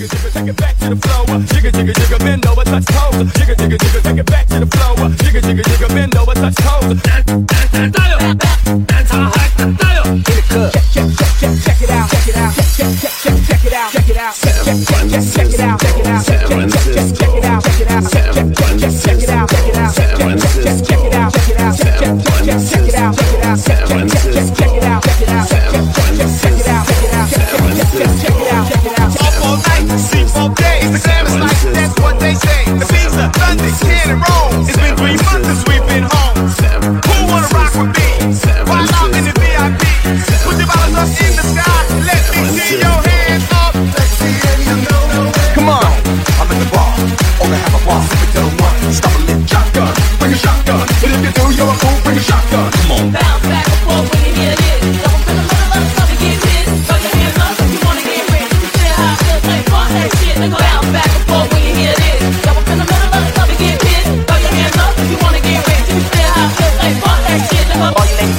jigga, jigga, take it back to the flow. Jigga, jigga, jigga, bend over, touch toes. Jigga, jigga, jigga, take it back to the flow. Jigga, jigga, jigga, bend over, touch toes. Check, check, check, check it out, check it out, check, check, check, check it out, check it out, check, check, check, check it out, check it out, check, check, check, check it out, check it out, check, check, check, check it out, check it out, check, check, check, check it out, check it out, check, check, check, check it out, check it out, check, check, check, check it out, check it out,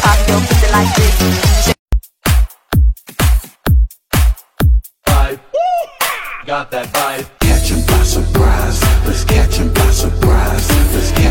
I got that vibe. Catch 'em by surprise. Let's catch 'em by surprise. Let's catch